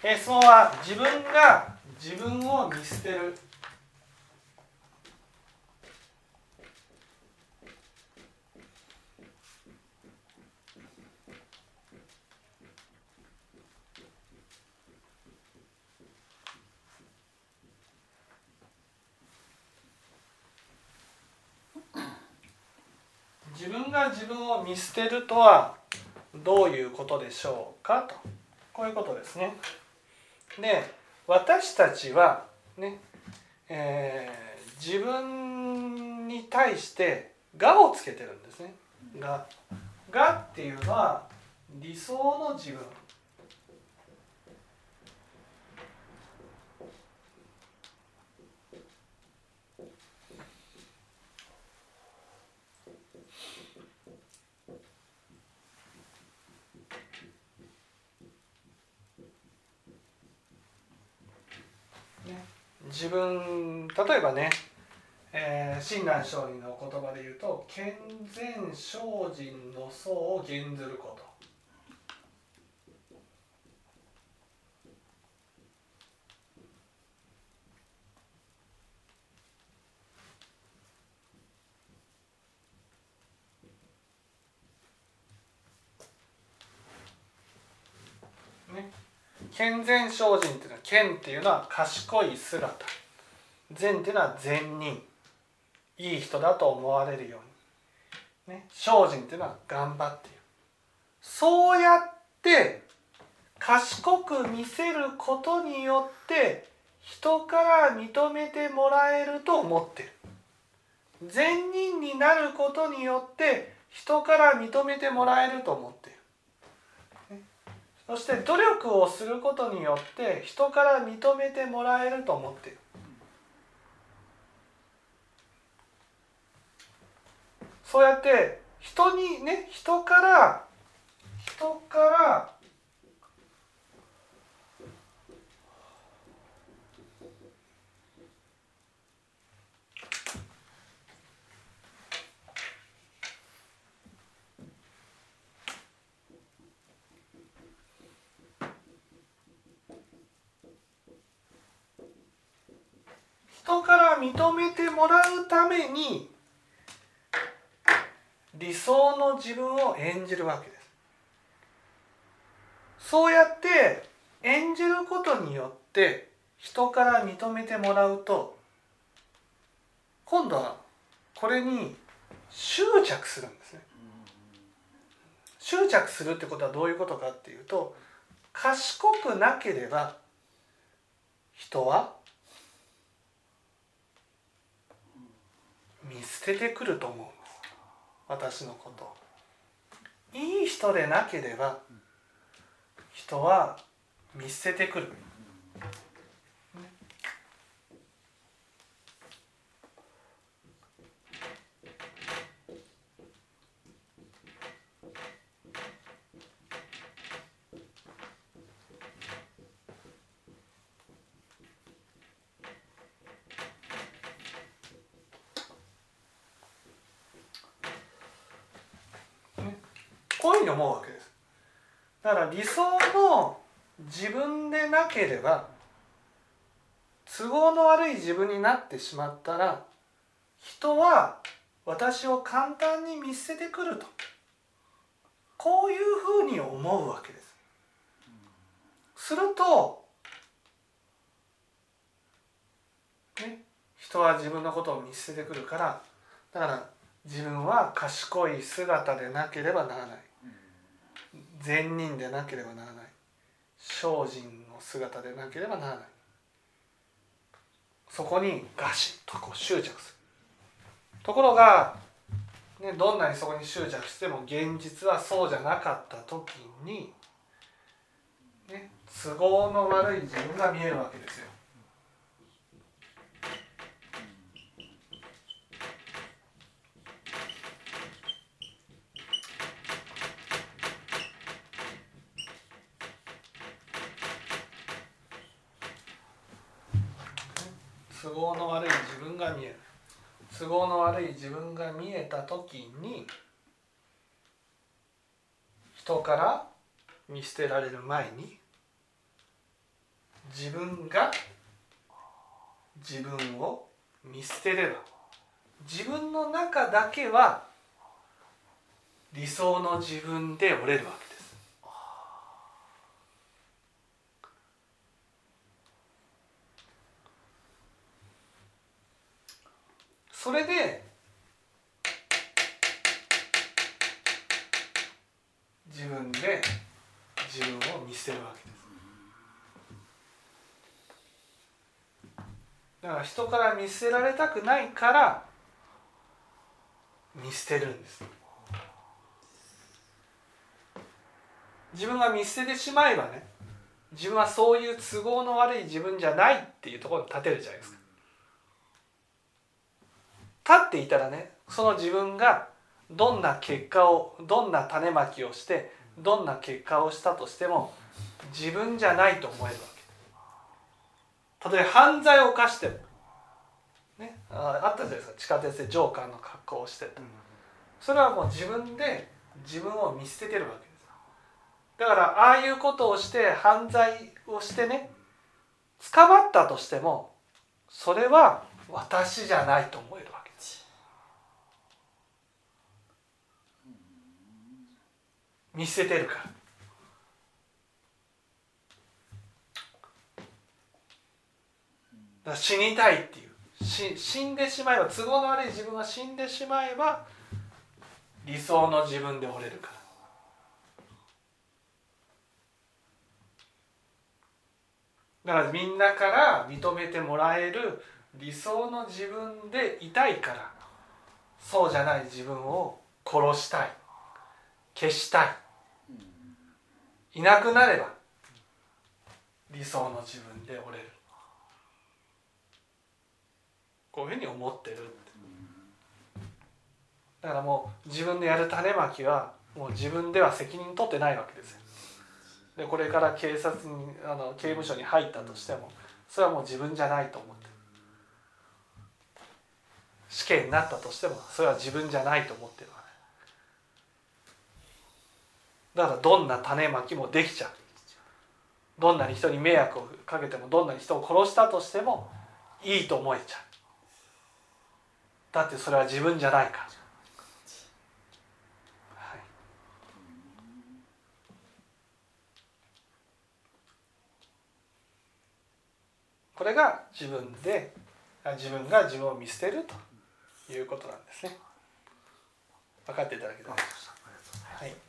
え質問は自分が自分を見捨てる自分が自分を見捨てるとはどういうことでしょうかとこういうことですね。で私たちはね、えー、自分に対して「が」をつけてるんですね。が「が」っていうのは理想の自分自分例えばね、え、親鸞聖人の言葉で言うと「健全精進の層を減ずること」。ね健全精進っていうのは健っていうのは賢い姿善っていうのは善人いい人だと思われる。ように、ね、精進っていうのは頑張っている。そうやって賢く見せることによって人から認めてもらえると思ってる。善人になることによって人から認めてもらえると思ってる。そして努力をすることによって人から認めてもらえると思っている。そうやって人にね人から人から人から認めてもらうために理想の自分を演じるわけです。そうやって演じることによって人から認めてもらうと今度はこれに執着するんですね。執着するってことはどういうことかっていうと賢くなければ人は見捨ててくると思う。私のこと。いい人でなければ人は見捨ててくる。こういうふうに思うわけです。だから理想の自分でなければ都合の悪い自分になってしまったら人は私を簡単に見捨ててくると。こういうふうに思うわけです。すると、ね、人は自分のことを見捨ててくるからだから自分は賢い姿でなければならない。善人でなければならない。精進の姿でなければならない。そこにガシッとこう執着する。ところが、ね、どんなにそこに執着しても現実はそうじゃなかった時に、ね、都合の悪い自分が見えるわけですよ。都合の悪い自分が見える都合の悪い自分が見えた時に人から見捨てられる前に自分が自分を見捨てれば自分の中だけは理想の自分で折れるわけですそれで自分で自分を見捨てるわけです。だから人から見捨てられたくないから見捨てるんです。自分が見捨ててしまえばね自分はそういう都合の悪い自分じゃないっていうところに立てるじゃないですか。立っていたらねその自分がどんな結果をどんな種まきをしてどんな結果をしたとしても自分じゃないと思えるわけ。例えば犯罪を犯しても。ねああったじゃないですか。地下鉄でジョーカーの格好をしてたそれはもう自分で自分を見捨ててるわけです。だからああいうことをして犯罪をしてね捕まったとしてもそれは私じゃないと思えるわけです。見捨ててるから。だから死にたいっていう。死んでしまえば都合の悪い自分が死んでしまえば理想の自分で折れるから。だからみんなから認めてもらえる理想の自分でいたいからそうじゃない自分を殺したい消したい。いなくなれば理想の自分で折れる。こういうふうに思ってるって。だからもう自分でやる種まきはもう自分では責任取ってないわけですよ。でこれから警察にあの刑務所に入ったとしてもそれはもう自分じゃないと思ってる。死刑になったとしてもそれは自分じゃないと思ってるわね。だからどんな種まきもできちゃう。どんなに人に迷惑をかけてもどんなに人を殺したとしてもいいと思えちゃう。だってそれは自分じゃないから、はい、これが自分で自分が自分を見捨てると。いうことなんですね。分かっていただけたら。はい